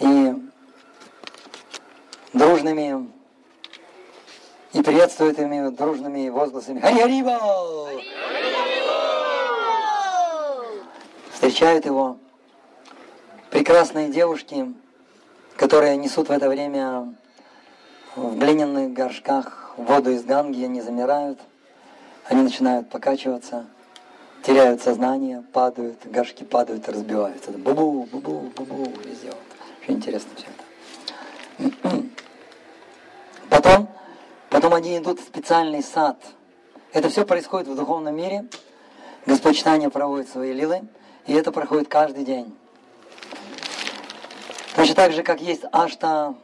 и дружными и приветствует ими дружными возгласами «Хари Харибо!» Встречают его прекрасные девушки, которые несут в это время в глиняных горшках воду из Ганги, они замирают, они начинают покачиваться, теряют сознание, падают, горшки падают и разбиваются. Бу-бу, бу-бу, бу-бу, везде. Интересно все это. Потом, потом они идут в специальный сад. Это все происходит в духовном мире. Господь Читания проводит свои лилы, и это проходит каждый день. Точно так же, как есть Ашта,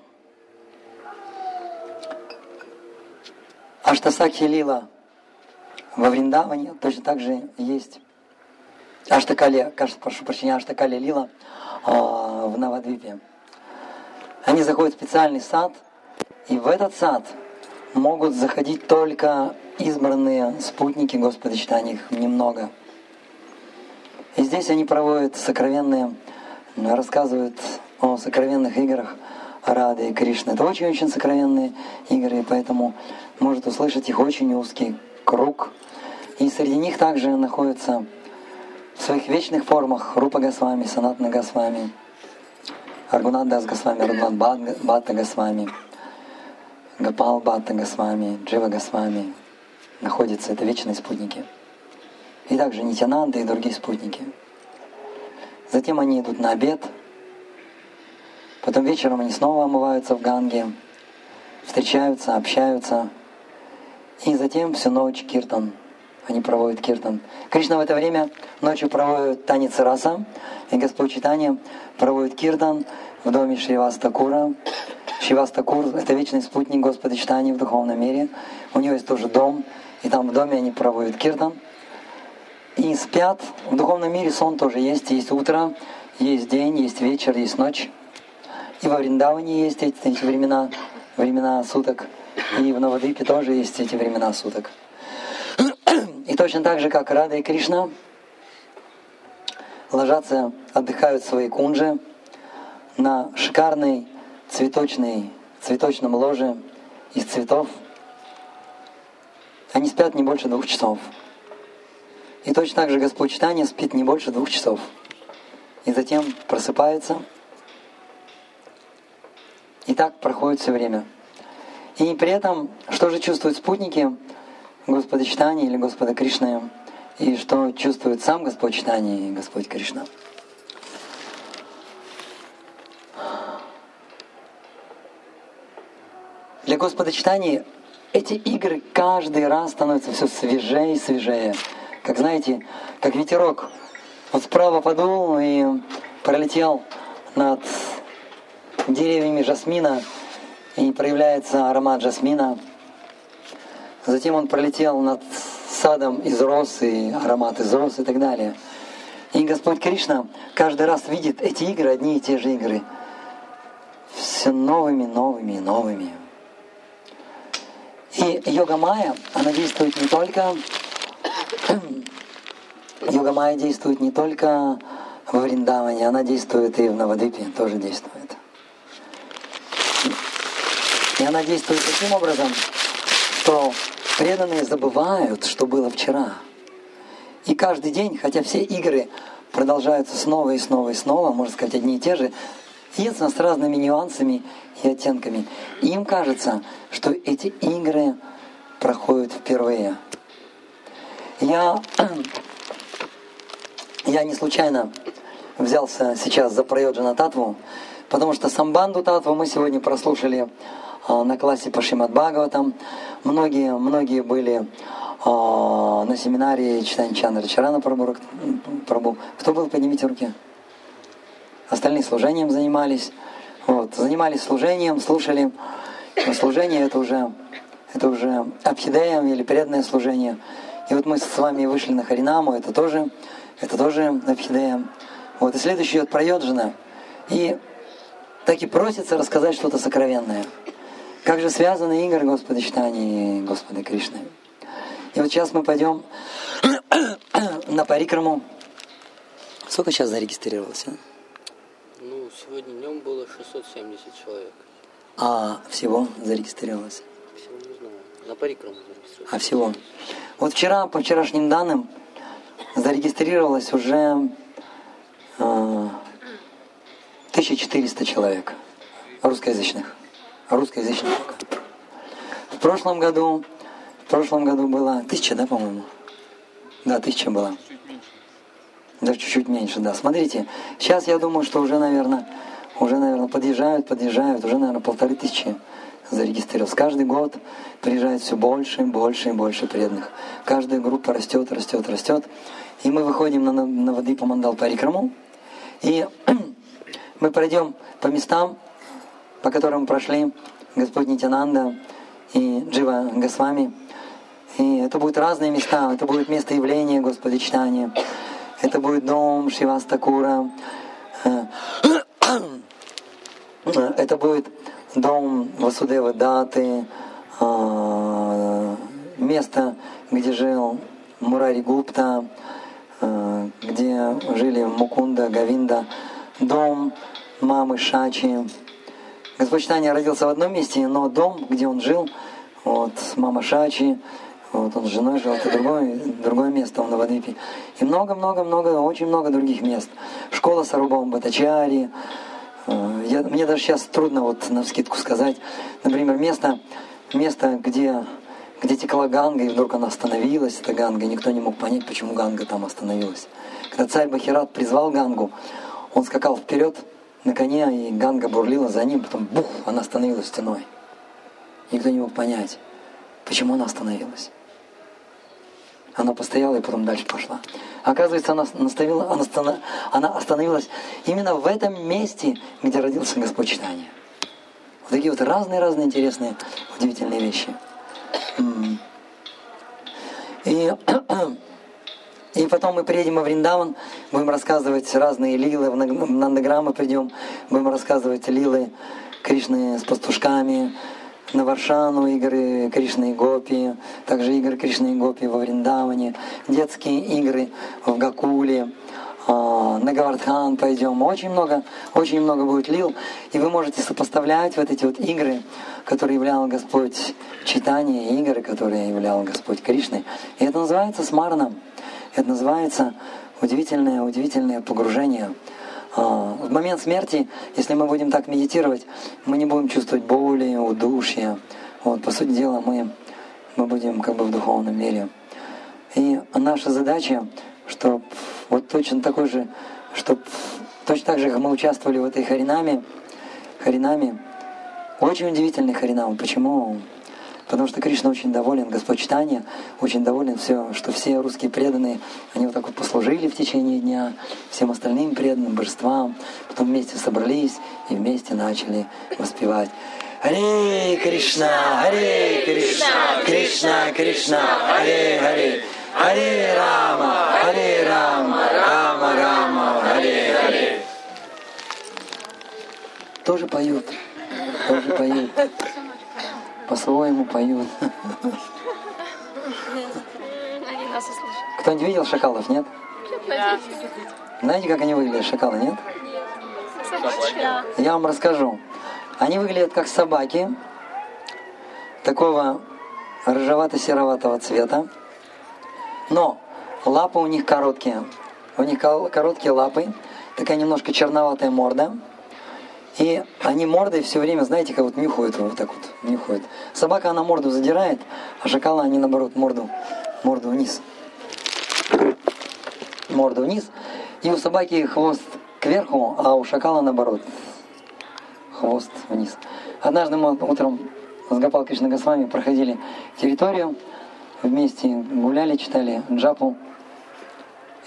Аштасакхи Лила во Вриндаване, точно так же есть Аштакали, прошу прощения, Аштакали Лила а, в Навадвипе. Они заходят в специальный сад, и в этот сад могут заходить только избранные спутники Господа читания, их немного. И здесь они проводят сокровенные, рассказывают о сокровенных играх Рады и Кришны. Это очень-очень сокровенные игры, и поэтому может услышать их очень узкий круг. И среди них также находятся в своих вечных формах Рупа Госвами, Санатна Госвами, Аргунат Дас Госвами, Аргунат Бхатта Госвами, Гапал Бхатта Госвами, Джива Госвами. Находятся, это вечные спутники. И также Нитянанда и другие спутники. Затем они идут на обед, Потом вечером они снова омываются в Ганге, встречаются, общаются. И затем всю ночь киртан. Они проводят киртан. Кришна в это время ночью проводит танец раса, и Господь Читания проводит киртан в доме Шривастакура. Шривастакур — это вечный спутник Господа Читания в духовном мире. У него есть тоже дом, и там в доме они проводят киртан. И спят. В духовном мире сон тоже есть. Есть утро, есть день, есть вечер, есть ночь. И во Вриндаване есть эти, эти времена, времена суток. И в Навадвипе тоже есть эти времена суток. И точно так же, как Рада и Кришна ложатся, отдыхают в своей кунже на шикарной цветочной, цветочном ложе из цветов. Они спят не больше двух часов. И точно так же Господь Читания спит не больше двух часов. И затем просыпается – и так проходит все время. И при этом, что же чувствуют спутники Господа Читания или Господа Кришны, и что чувствует сам Господь Читания и Господь Кришна. Для Господа Читания эти игры каждый раз становятся все свежее и свежее. Как знаете, как ветерок. Вот справа подул и пролетел над деревьями жасмина, и проявляется аромат жасмина. Затем он пролетел над садом из роз, и аромат из роз и так далее. И Господь Кришна каждый раз видит эти игры, одни и те же игры, все новыми, новыми, новыми. И йога майя, она действует не только йога майя действует не только в Вриндаване, она действует и в Навадвипе, тоже действует. И она действует таким образом, что преданные забывают, что было вчера. И каждый день, хотя все игры продолжаются снова и снова и снова, можно сказать, одни и те же, единственно с разными нюансами и оттенками. И им кажется, что эти игры проходят впервые. Я, я не случайно взялся сейчас за Прайоджана Татву, потому что самбанду Татву мы сегодня прослушали на классе по Шимат Бхагаватам. Многие, многие были на семинаре читания Чандра Чарана Прабу. Прабу. Кто был, поднимите руки. Остальные служением занимались. Вот, занимались служением, слушали. Но служение это уже, это уже абхидея или преданное служение. И вот мы с вами вышли на Харинаму, это тоже, это тоже абхидея. Вот, и следующий идет Прайоджина. И так и просится рассказать что-то сокровенное. Как же связаны игры Господа Читания и Господа Кришны. И вот сейчас мы пойдем на парикраму. Сколько сейчас зарегистрировалось? А? Ну, сегодня днем было 670 человек. А всего зарегистрировалось? Всего не знаю. На парикраму зарегистрировалось. А всего? Вот вчера, по вчерашним данным, зарегистрировалось уже э, 1400 человек русскоязычных. Русскоязычных. В прошлом году, в прошлом году было тысяча, да, по-моему? Да, тысяча была. Даже чуть-чуть меньше, да. Смотрите, сейчас я думаю, что уже, наверное, уже, наверное, подъезжают, подъезжают, уже, наверное, полторы тысячи зарегистрировалось. Каждый год приезжает все больше и больше и больше преданных. Каждая группа растет, растет, растет. И мы выходим на, на воды по мандал парикраму. И мы пройдем по местам, по которым прошли Господь Нитянанда и Джива Госвами. И это будут разные места. Это будет место явления Господа читания. Это будет дом Шивастакура. Это будет дом Васудева Даты, а, место, где жил Мурари Гупта, а, где жили Мукунда, Гавинда, дом мамы Шачи. Господь Читания родился в одном месте, но дом, где он жил, вот мама Шачи, вот он с женой жил, это другое, другое место в Навадвипе. И много-много-много, очень много других мест. Школа Сарубам Батачари, Э, я, мне даже сейчас трудно вот на вскидку сказать, например, место, место где, где текла Ганга, и вдруг она остановилась, эта Ганга, и никто не мог понять, почему Ганга там остановилась. Когда царь Бахират призвал Гангу, он скакал вперед на коне, и Ганга бурлила за ним, потом бух, она остановилась стеной. Никто не мог понять, почему она остановилась. Она постояла и потом дальше пошла. Оказывается, она, наставила, она, она остановилась именно в этом месте, где родился Господь Читания. Вот такие вот разные-разные интересные, удивительные вещи. И, и потом мы приедем в Вриндаван, будем рассказывать разные лилы, в Нандаграммы придем, будем рассказывать лилы Кришны с пастушками, на Варшану игры Кришны и Гопи, также игры Кришны и Гопи во Вриндаване, детские игры в Гакуле, а, на Гавардхан пойдем. Очень много, очень много будет лил. И вы можете сопоставлять вот эти вот игры, которые являл Господь читание, игры, которые являл Господь Кришны. И это называется смарном. Это называется удивительное, удивительное погружение а, в момент смерти, если мы будем так медитировать, мы не будем чувствовать боли, удушья. Вот, по сути дела, мы, мы будем как бы в духовном мире. И наша задача, чтобы вот точно такой же, чтобы точно так же, как мы участвовали в этой харинаме, харинаме, очень удивительный харинам. Почему? Потому что Кришна очень доволен, Господь читания очень доволен, все, что все русские преданные, они вот так вот послужили в течение дня всем остальным преданным божествам, потом вместе собрались и вместе начали воспевать. Харе Кришна, Харе Кришна, Кришна Кришна, Харе Харе, Харе Рама, Харе Рама, Рама Рама, Харе Харе. Тоже поют, тоже поют по-своему поют. Они нас услышат. Кто-нибудь видел шакалов, нет? Да. Знаете, как они выглядят, шакалы, нет? Да. Я вам расскажу. Они выглядят как собаки, такого рыжевато-сероватого цвета, но лапы у них короткие. У них короткие лапы, такая немножко черноватая морда – и они мордой все время, знаете, как вот нюхают вот так вот, нюхают. Собака, она морду задирает, а шакалы, они наоборот морду, морду вниз. Морду вниз. И у собаки хвост кверху, а у шакала наоборот. Хвост вниз. Однажды мы утром с Гопал Кришна Госвами проходили территорию, вместе гуляли, читали джапу.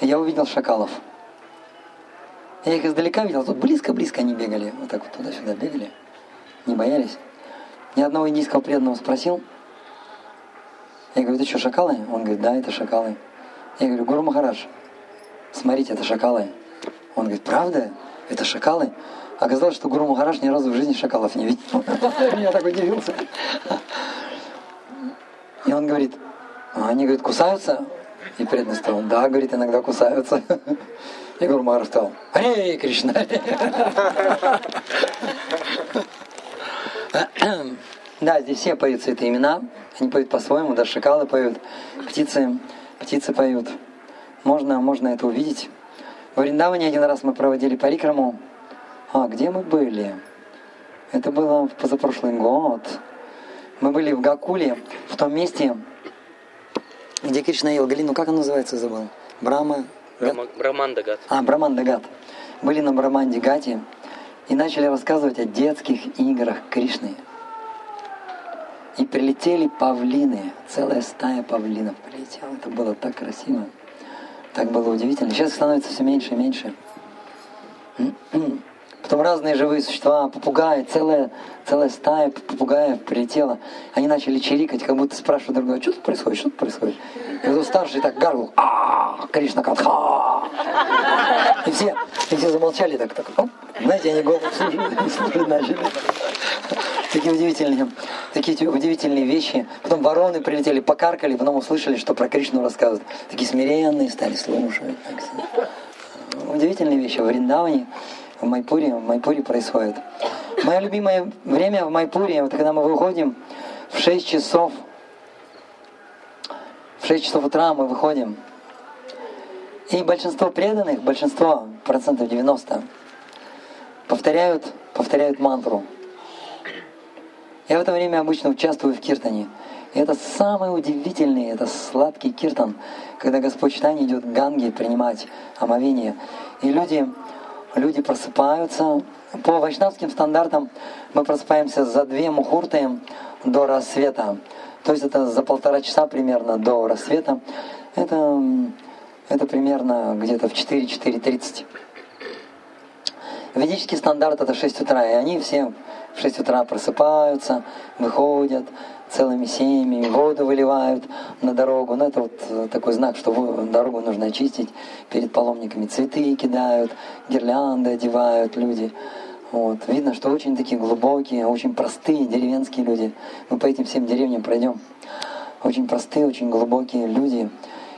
И я увидел шакалов. Я их издалека видел, тут близко-близко они бегали, вот так вот туда-сюда бегали, не боялись. Ни одного индийского преданного спросил. Я говорю, это что, шакалы? Он говорит, да, это шакалы. Я говорю, Гуру Махарадж, смотрите, это шакалы. Он говорит, правда? Это шакалы? Оказалось, что Гуру Махарадж ни разу в жизни шакалов не видел. Я так удивился. И он говорит, они, говорит, кусаются? И преданный сказал, да, говорит, иногда кусаются. И Гуру Махарадж сказал, Харе Кришна. Да, здесь все поют цветы имена. Они поют по-своему, даже шакалы поют, птицы, птицы поют. Можно, можно это увидеть. В Вриндаване один раз мы проводили парикраму. А, где мы были? Это было в позапрошлый год. Мы были в Гакуле, в том месте, где Кришна ел галину. Как он называется, забыл? Брама? Брама- Брамандагат. А, Брамандагат. Были на Брамандигате и начали рассказывать о детских играх Кришны. И прилетели павлины, целая стая павлинов прилетела. Это было так красиво, так было удивительно. Сейчас становится все меньше и меньше. Потом разные живые существа, попугаи, целая, целая стая попугаев прилетела. Они начали чирикать, как будто спрашивают друг друга, что тут происходит, что тут происходит. И вот старший так гаркнул, а Кришна Катха. И все, и все замолчали так, так, оп. знаете, они голову слушать, слушать начали. Такие удивительные, такие удивительные вещи. Потом вороны прилетели, покаркали, потом услышали, что про Кришну рассказывают. Такие смиренные стали слушать. Удивительные вещи в Вриндаване в Майпуре, в Майпуре происходит. Мое любимое время в Майпуре, вот когда мы выходим в 6 часов, в 6 часов утра мы выходим, и большинство преданных, большинство, процентов 90, повторяют, повторяют мантру. Я в это время обычно участвую в киртане. И это самый удивительный, это сладкий киртан, когда Господь Читание идет к Ганге принимать омовение. И люди люди просыпаются. По вайшнавским стандартам мы просыпаемся за две мухурты до рассвета. То есть это за полтора часа примерно до рассвета. Это, это примерно где-то в 4-4.30. Ведический стандарт это 6 утра, и они все в 6 утра просыпаются, выходят, целыми семьями, воду выливают на дорогу. Ну, это вот э, такой знак, что дорогу нужно очистить. Перед паломниками цветы кидают, гирлянды одевают люди. Вот. Видно, что очень такие глубокие, очень простые деревенские люди. Мы по этим всем деревням пройдем. Очень простые, очень глубокие люди.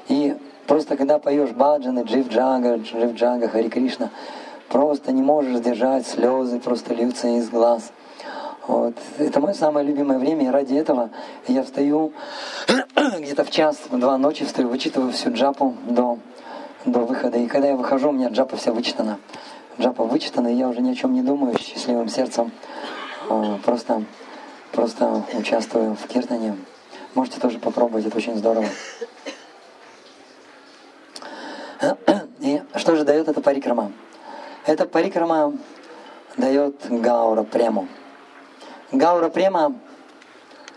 И просто когда поешь баджаны, джив джага, джив джага, Хари Кришна, просто не можешь сдержать слезы, просто льются из глаз. Вот. Это мое самое любимое время, и ради этого я встаю где-то в час, в два ночи встаю, вычитываю всю джапу до, до выхода. И когда я выхожу, у меня джапа вся вычитана. Джапа вычитана, и я уже ни о чем не думаю, с счастливым сердцем. А, просто, просто участвую в киртане. Можете тоже попробовать, это очень здорово. И что же дает эта парикрама? Эта парикрама дает гаура прему. Гаура према,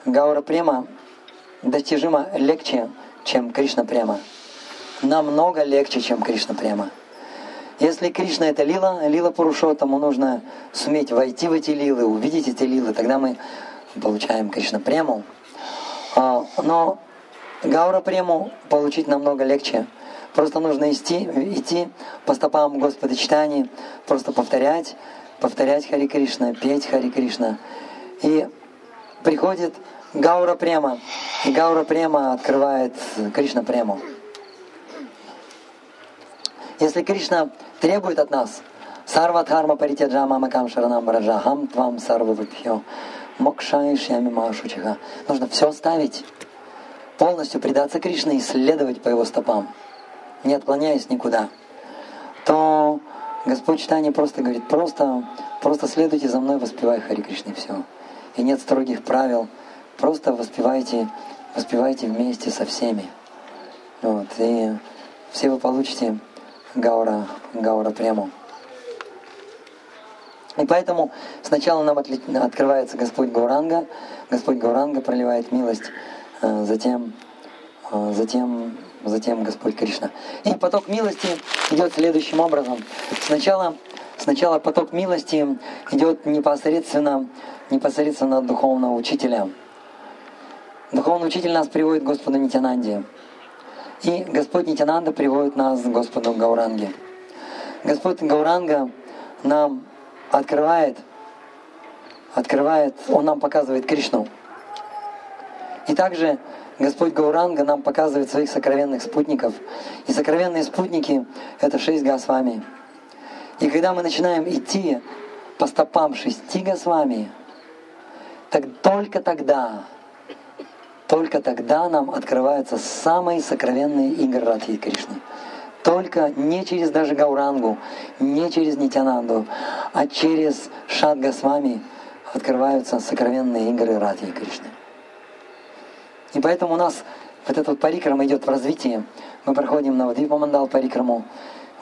гаура према достижимо легче, чем Кришна према. Намного легче, чем Кришна према. Если Кришна это лила, лила Пурушотаму нужно суметь войти в эти лилы, увидеть эти лилы, тогда мы получаем Кришна прему. А, но Гаура прему получить намного легче. Просто нужно идти, идти по стопам Господа читания, просто повторять, повторять Хари Кришна, петь Хари Кришна. И приходит Гаура Према, и Гаура Према открывает Кришна Прему. Если Кришна требует от нас Сарвадхарма Паритяджа Мамакам Шаранам Браджахам Твам Сарвавипхё Мокшай Шьями Машучиха. Нужно все оставить, полностью предаться Кришне и следовать по его стопам, не отклоняясь никуда. То Господь Читание просто говорит, просто, просто следуйте за мной, воспевай Хари Кришне, все и нет строгих правил. Просто воспевайте, воспевайте вместе со всеми. Вот, и все вы получите Гаура, Гаура прему. И поэтому сначала нам открывается Господь Гауранга, Господь Гауранга проливает милость, э, затем, э, затем, затем Господь Кришна. И поток милости идет следующим образом. Сначала, сначала поток милости идет непосредственно непосредственно от духовного учителя. Духовный учитель нас приводит к Господу Нитянанде. И Господь Нитянанда приводит нас к Господу Гауранге. Господь Гауранга нам открывает, открывает, Он нам показывает Кришну. И также Господь Гауранга нам показывает своих сокровенных спутников. И сокровенные спутники — это шесть Госвами. И когда мы начинаем идти по стопам шести Госвами, так только тогда, только тогда нам открываются самые сокровенные игры Радхи Кришны. Только не через даже Гаурангу, не через Нитянанду, а через Шад Госвами открываются сокровенные игры Радхи Кришны. И поэтому у нас вот этот парикрам идет в развитии. Мы проходим на Мандал парикраму,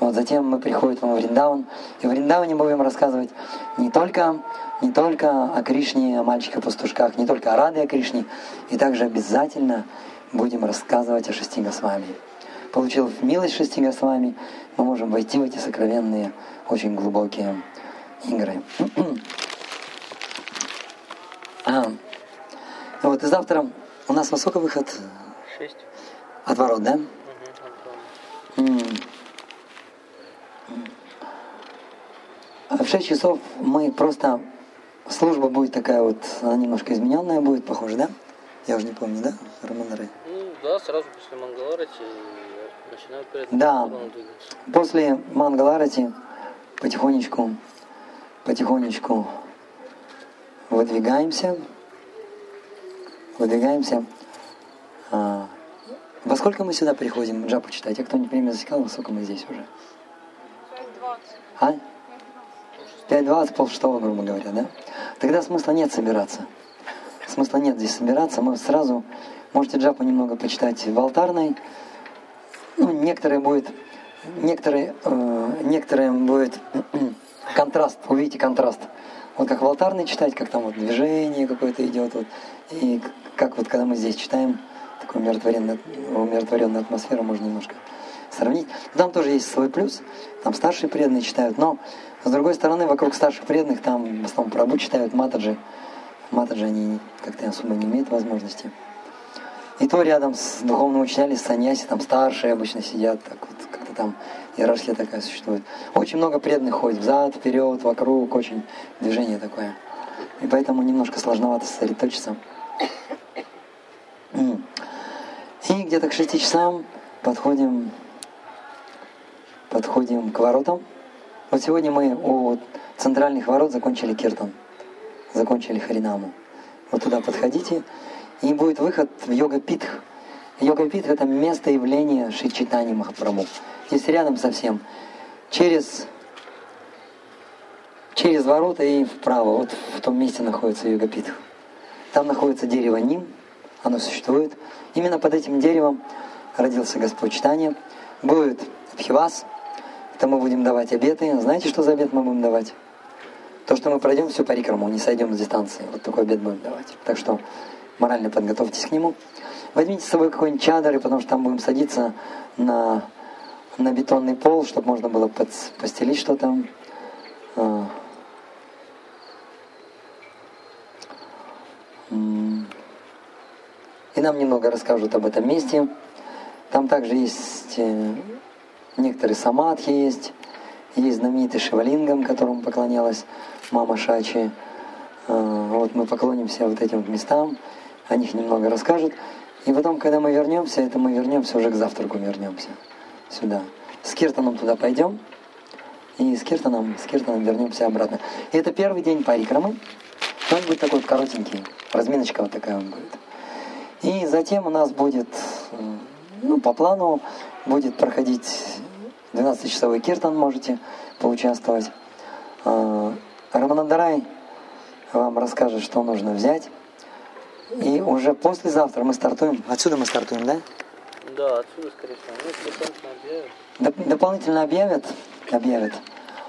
вот затем мы приходим в Вриндаван, и в Вриндаване мы будем рассказывать не только, не только о Кришне, о мальчиках-пастушках, не только о Раде о Кришне, и также обязательно будем рассказывать о шести Госвами. Получив милость шести Госвами, мы можем войти в эти сокровенные, очень глубокие игры. а, вот и завтра у нас во сколько выход? Шесть. От ворот, да? Угу, М. А В 6 часов мы просто... Служба будет такая вот, она немножко измененная будет, похоже, да? Я уже не помню, да, Романары? Ну да, сразу после Мангаларати начинают перед Да. После Мангаларати потихонечку, потихонечку выдвигаемся, выдвигаемся. А, во сколько мы сюда приходим джапу читать? А кто-нибудь время засекал, во сколько мы здесь уже? А? 5.20, полшестого, грубо говоря, да? Тогда смысла нет собираться. Смысла нет здесь собираться. Мы сразу можете джапу немного почитать в алтарной. Ну, некоторые будет, некоторые, э, некоторые будет контраст, увидите контраст. Вот как в алтарной читать, как там вот движение какое-то идет, вот, и как вот когда мы здесь читаем, такую умиротворенную, умиротворенную атмосферу можно немножко сравнить. Там тоже есть свой плюс, там старшие преданные читают, но с другой стороны, вокруг старших преданных там в основном прабу читают матаджи. Матаджи они как-то особо не имеют возможности. И то рядом с духовным учителями, с саньяси, там старшие обычно сидят, так вот как-то там иерархия такая существует. Очень много преданных ходит взад, вперед, вокруг, очень движение такое. И поэтому немножко сложновато сосредоточиться. И где-то к 6 часам подходим, подходим к воротам. Вот сегодня мы у центральных ворот закончили киртан, закончили харинаму. Вот туда подходите, и будет выход в йога питх. Йога питх это место явления Шри Чайтани Махапрабху. Здесь рядом совсем. Через, через ворота и вправо, вот в том месте находится йога питх. Там находится дерево Ним, оно существует. Именно под этим деревом родился Господь Читания. Будет Абхивас, это мы будем давать обеты. Знаете, что за обет мы будем давать? То, что мы пройдем всю парикраму, не сойдем с дистанции. Вот такой обед будем давать. Так что морально подготовьтесь к нему. Возьмите с собой какой-нибудь чадр, потому что там будем садиться на, на бетонный пол, чтобы можно было подс- постелить что-то. А. И нам немного расскажут об этом месте. Там также есть э, некоторые самадхи есть. Есть знаменитый Шивалингам, которому поклонялась мама Шачи. А, Вот мы поклонимся вот этим местам, о них немного расскажут. И потом, когда мы вернемся, это мы вернемся уже к завтраку вернемся сюда. С Киртаном туда пойдем, и с Киртаном, с Киртаном вернемся обратно. И это первый день парикрамы. Он будет такой вот коротенький, разминочка вот такая вот будет. И затем у нас будет, э, ну, по плану, будет проходить 12-часовой киртан, можете поучаствовать. А, Раманандарай вам расскажет, что нужно взять. И уже послезавтра мы стартуем. Отсюда мы стартуем, да? Да, отсюда, скорее всего. Ну, дополнительно объявят. Доп- дополнительно объявят, объявят.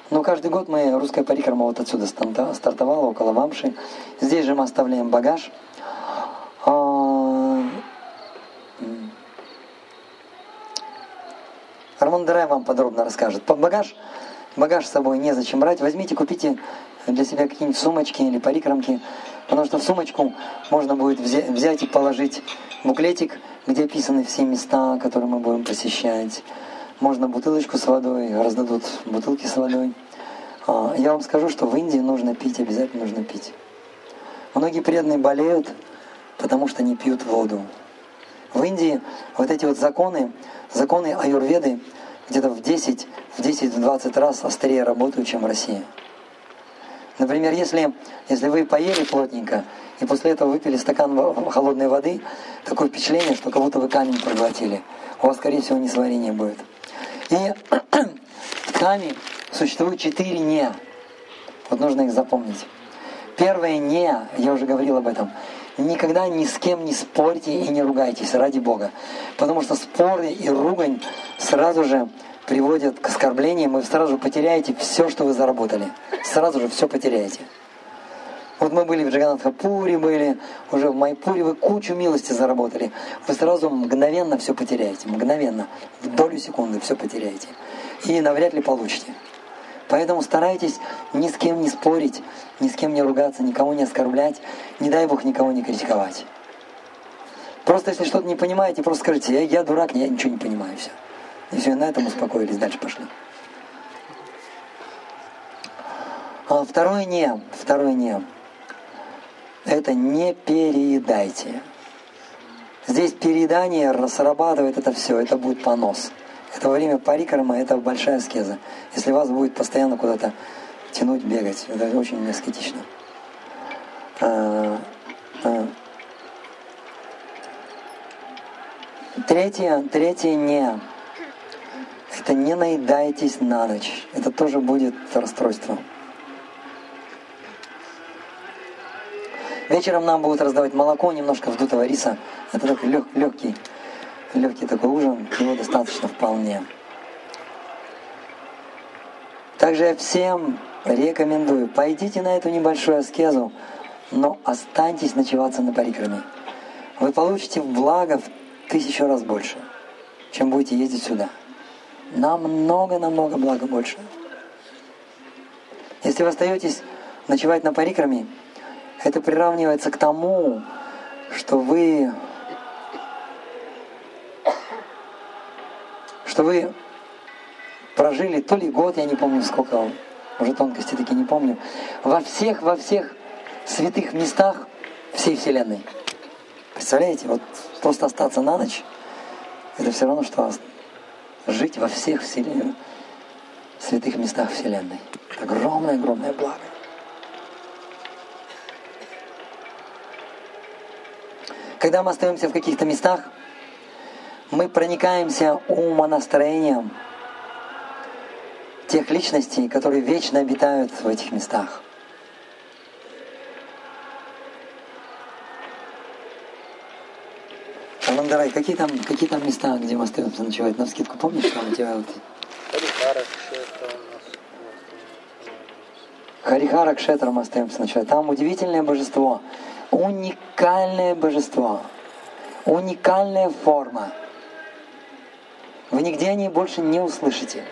Но каждый год мы, русская парикрама вот отсюда стартовала, около Вамши. Здесь же мы оставляем багаж. А, м. Дарай вам подробно расскажет. Багаж, багаж с собой незачем брать. Возьмите, купите для себя какие-нибудь сумочки или парикрамки, потому что в сумочку можно будет взя- взять и положить буклетик, где описаны все места, которые мы будем посещать. Можно бутылочку с водой, раздадут бутылки с водой. А, Я вам скажу, что в Индии нужно пить, обязательно нужно пить. Многие преданные болеют, потому что не пьют воду. В Индии вот эти вот законы, законы аюрведы где-то в 10, в 10-20 раз острее работают, чем в России. Например, если, если вы поели плотненько, и после этого выпили стакан холодной воды, такое впечатление, что как будто вы камень проглотили. У вас, скорее всего, несварение будет. И в ткани существует четыре «не». Вот нужно их запомнить. Первое «не», я уже говорил об этом, никогда ни с кем не спорьте и не ругайтесь, ради Бога. Потому что споры и ругань сразу же приводят к оскорблениям, и вы сразу же потеряете все, что вы заработали. Сразу же все потеряете. Вот мы были в Джаганатхапуре, были уже в Майпуре, вы кучу милости заработали. Вы сразу мгновенно все потеряете, мгновенно, в долю секунды все потеряете. И навряд ли получите. Поэтому старайтесь ни с кем не спорить, ни с кем не ругаться, никого не оскорблять, не дай Бог никого не критиковать. Просто если что-то не понимаете, просто скажите, я, я дурак, я ничего не понимаю, все. И все, на этом успокоились, дальше пошли. А второе не, второе не. Это не переедайте. Здесь переедание срабатывает это все, это будет понос. Это время парикрама, это большая аскеза. Если вас будет постоянно куда-то тянуть, бегать, это очень аскетично. А, а. Третье, третье не. Это не наедайтесь на ночь. Это тоже будет расстройство. Вечером нам будут раздавать молоко, немножко вдутого риса. Это такой лег, легкий легкий такой ужин, его достаточно вполне. Также я всем рекомендую, пойдите на эту небольшую аскезу, но останьтесь ночеваться на парикраме. Вы получите благо в тысячу раз больше, чем будете ездить сюда. Намного-намного благо больше. Если вы остаетесь ночевать на парикраме, это приравнивается к тому, что вы что вы прожили то ли год, я не помню сколько, уже тонкости такие не помню, во всех, во всех святых местах всей Вселенной. Представляете, вот просто остаться на ночь, это все равно, что жить во всех вселен... святых местах Вселенной. Огромное-огромное благо. Когда мы остаемся в каких-то местах, мы проникаемся умонастроением тех личностей, которые вечно обитают в этих местах. Аландарай, какие там, какие там места, где мы остаемся ночевать? На скидку помнишь, там у тебя вот... Харихара. Харихара Кшетра мы остаемся ночевать. Там удивительное божество, уникальное божество, уникальная форма. Вы нигде о ней больше не услышите.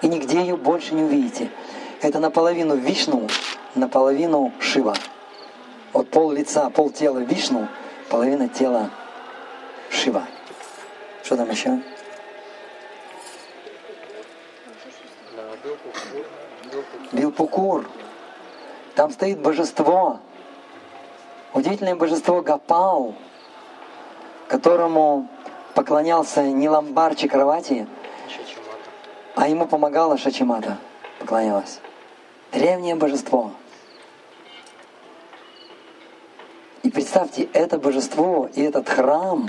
И нигде ее больше не увидите. Это наполовину Вишну, наполовину Шива. Вот пол лица, пол тела Вишну, половина тела Шива. Что там еще? Билпукур. Там стоит божество. Удивительное божество Гапал, которому поклонялся не ламбарчи кровати, а ему помогала Шачимата, поклонялась. Древнее божество. И представьте, это божество и этот храм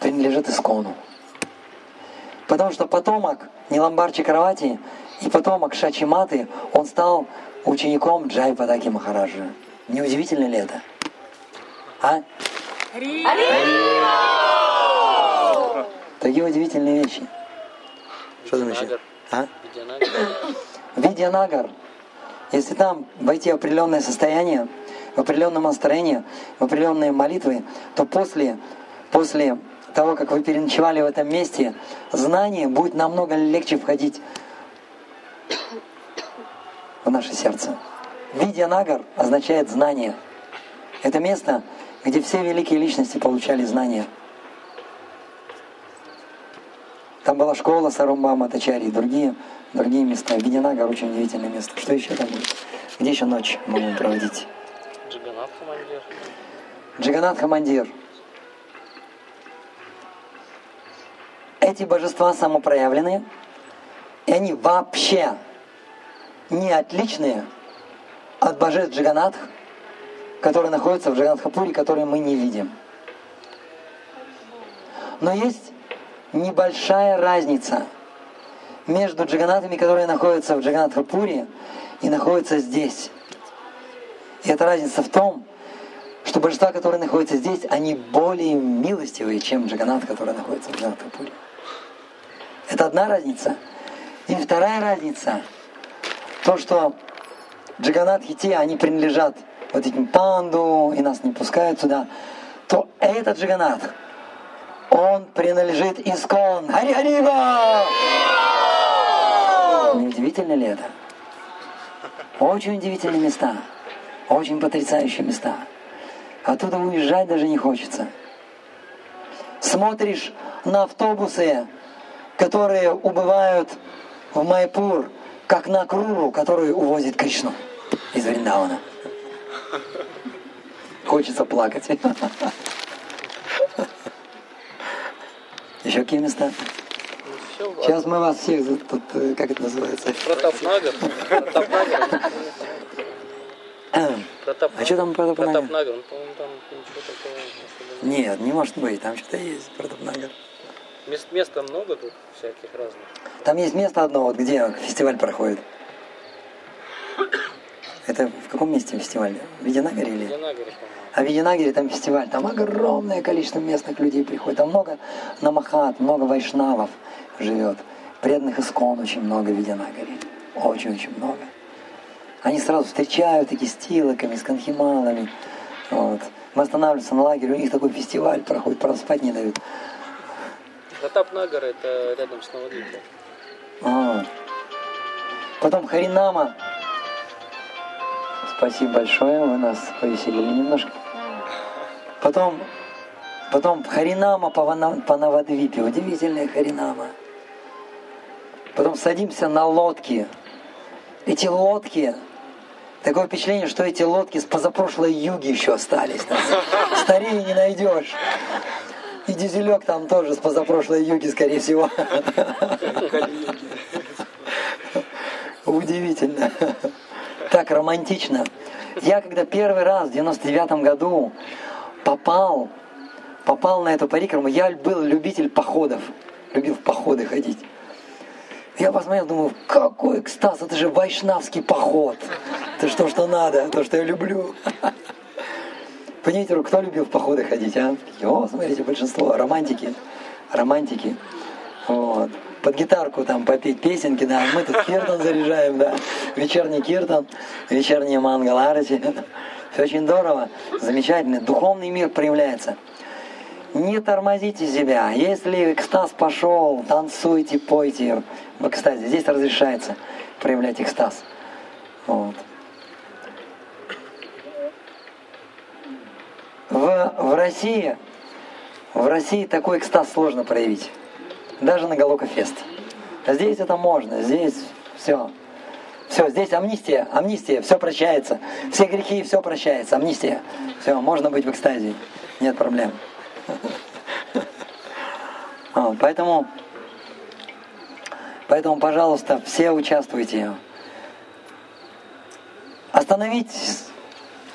принадлежит Искону. Потому что потомок Ниламбарчи Кровати и потомок Шачиматы, он стал учеником Джай Падаки Махараджа. Неудивительно ли это? А? Такие удивительные вещи. Что там еще? А? Видянагар. Если там войти в определенное состояние, в определенном настроении, в определенные молитвы, то после, после того, как вы переночевали в этом месте, знание будет намного легче входить в наше сердце. Видянагар означает знание. Это место, где все великие личности получали знания. Там была школа Сарумба Матачари и другие, другие места. Видинагар очень удивительное место. Что еще там будет? Где еще ночь мы будем проводить? Джаганат командир. Джаганат Хамандир. Эти божества самопроявленные, и они вообще не отличные от божеств Джаганатх, которые находятся в Джаганатхапуре, которые мы не видим. Но есть небольшая разница между джаганатами, которые находятся в Джаганатхапуре и находятся здесь. И эта разница в том, что божества, которые находятся здесь, они более милостивые, чем Джаганат, который находится в Джаганатхапуре. Это одна разница. И вторая разница, то, что Джаганат и те, они принадлежат вот этим панду, и нас не пускают сюда, то этот Джаганат, он принадлежит Искон. Хари Харива! Не удивительно ли это? Очень удивительные места. Очень потрясающие места. Оттуда уезжать даже не хочется. Смотришь на автобусы, которые убывают в Майпур, как на Круру, который увозит Кришну из Вриндавана. Хочется плакать. Еще какие места? Сейчас мы вас всех, тут, э, как это называется? Протапнагар. Протап... А что там Протапнагар? Протапнагар, ну, по-моему, там ничего такого нет. Не может быть, там что-то есть, Протапнагар. Мест, места много тут всяких разных. Там есть место одно, вот где фестиваль проходит. Это в каком месте фестиваль? В Видянагаре или? По-моему. А в Видянагаре там фестиваль, там огромное количество местных людей приходит. Там много намахат, много вайшнавов живет. Преданных искон очень много в Видянагаре. Очень-очень много. Они сразу встречают такие с тилоками, с канхималами. Вот. Мы останавливаемся на лагере, у них такой фестиваль проходит, правда спать не дают. Протапнагар это рядом с Новодвипом. А. Потом Харинама. Спасибо большое, вы нас повеселили немножко. Потом, потом Харинама по, Навадвипе, удивительная Харинама. Потом садимся на лодки. Эти лодки, такое впечатление, что эти лодки с позапрошлой юги еще остались. Старее не найдешь. И дизелек там тоже с позапрошлой юги, скорее всего. Удивительно. Так романтично. Я когда первый раз в 99 году попал, попал на эту парикраму, я был любитель походов. Любил в походы ходить. Я посмотрел, думаю, какой экстаз, это же вайшнавский поход. Это что, что надо, то, что я люблю. Руку, кто любил в походы ходить, а? О, смотрите, большинство, романтики, романтики. Вот. Под гитарку там попеть песенки, да, мы тут киртан заряжаем, да, вечерний киртан, вечерние мангаларати. Все очень здорово, замечательно, духовный мир проявляется. Не тормозите себя. Если экстаз пошел, танцуйте, пойте в экстазе. Здесь разрешается проявлять экстаз. Вот. В, в России, в России такой экстаз сложно проявить. Даже на Галока Фест. А здесь это можно, здесь все. Все, здесь амнистия, амнистия, все прощается. Все грехи, все прощается, амнистия. Все, можно быть в экстазе, нет проблем. А, Поэтому, поэтому, пожалуйста, все участвуйте. Остановить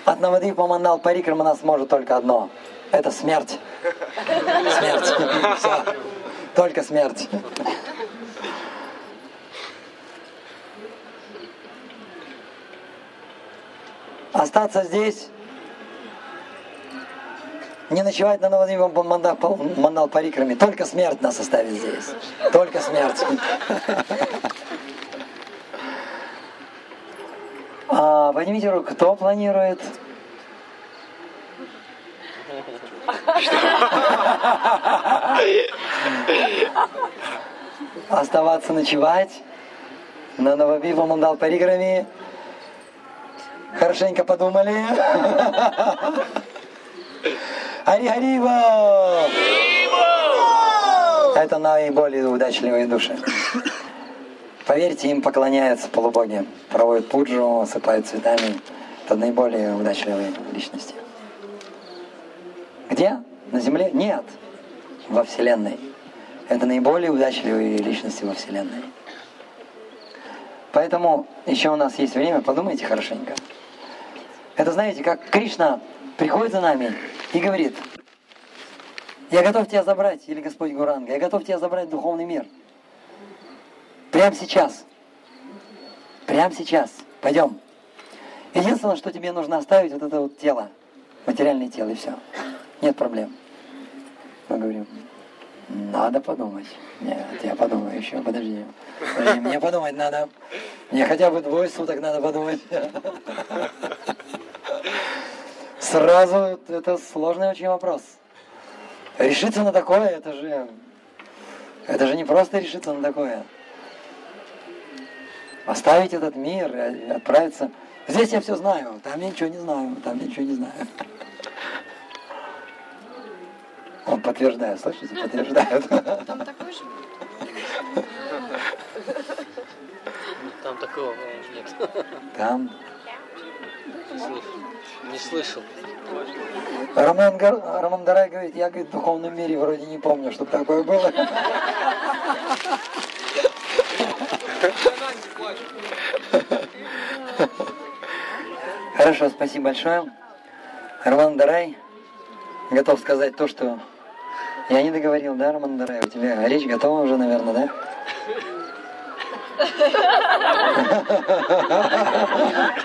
от Навадвипа Мандал Парикрама нас может только одно. Это смерть. Смерть. Все. Только смерть. Остаться здесь, не ночевать на Навадвипа Мандал, Парикраме, только смерть нас оставит здесь. Только смерть. А, поднимите руку, кто планирует? Оставаться ночевать на Новобивом Мандал Париграме. Хорошенько подумали. Ари-харива! Это наиболее удачливые души. Поверьте, им поклоняются полубоги. Проводят пуджу, осыпают цветами. Это наиболее удачливые личности. Где? На Земле? Нет. Во Вселенной. Это наиболее удачливые личности во Вселенной. Поэтому еще у нас есть время, подумайте хорошенько. Это знаете, как Кришна приходит за нами и говорит, я готов тебя забрать, или Господь Гуранга, я готов тебя забрать в духовный мир. Прямо сейчас. Прямо сейчас. Пойдем. Единственное, что тебе нужно оставить, вот это вот тело, материальное тело, и все. Нет проблем. Мы говорим, надо подумать. Нет, я подумаю еще, подожди. подожди. Мне подумать надо. Мне хотя бы двое суток надо подумать. Сразу это сложный очень вопрос. Решиться на такое, это же... Это же не просто решиться на такое. Оставить этот мир и отправиться... Здесь я все знаю, там я ничего не знаю, там я ничего не знаю. Он подтверждает, слышите, подтверждает. Там такой же? Там такого нет. Там Не слышал. Роман, Роман Дарай говорит, я говорит, в духовном мире вроде не помню, чтобы такое было. Хорошо, спасибо большое. Роман Дарай готов сказать то, что я не договорил, да, Роман Дарай? У тебя речь готова уже, наверное, да?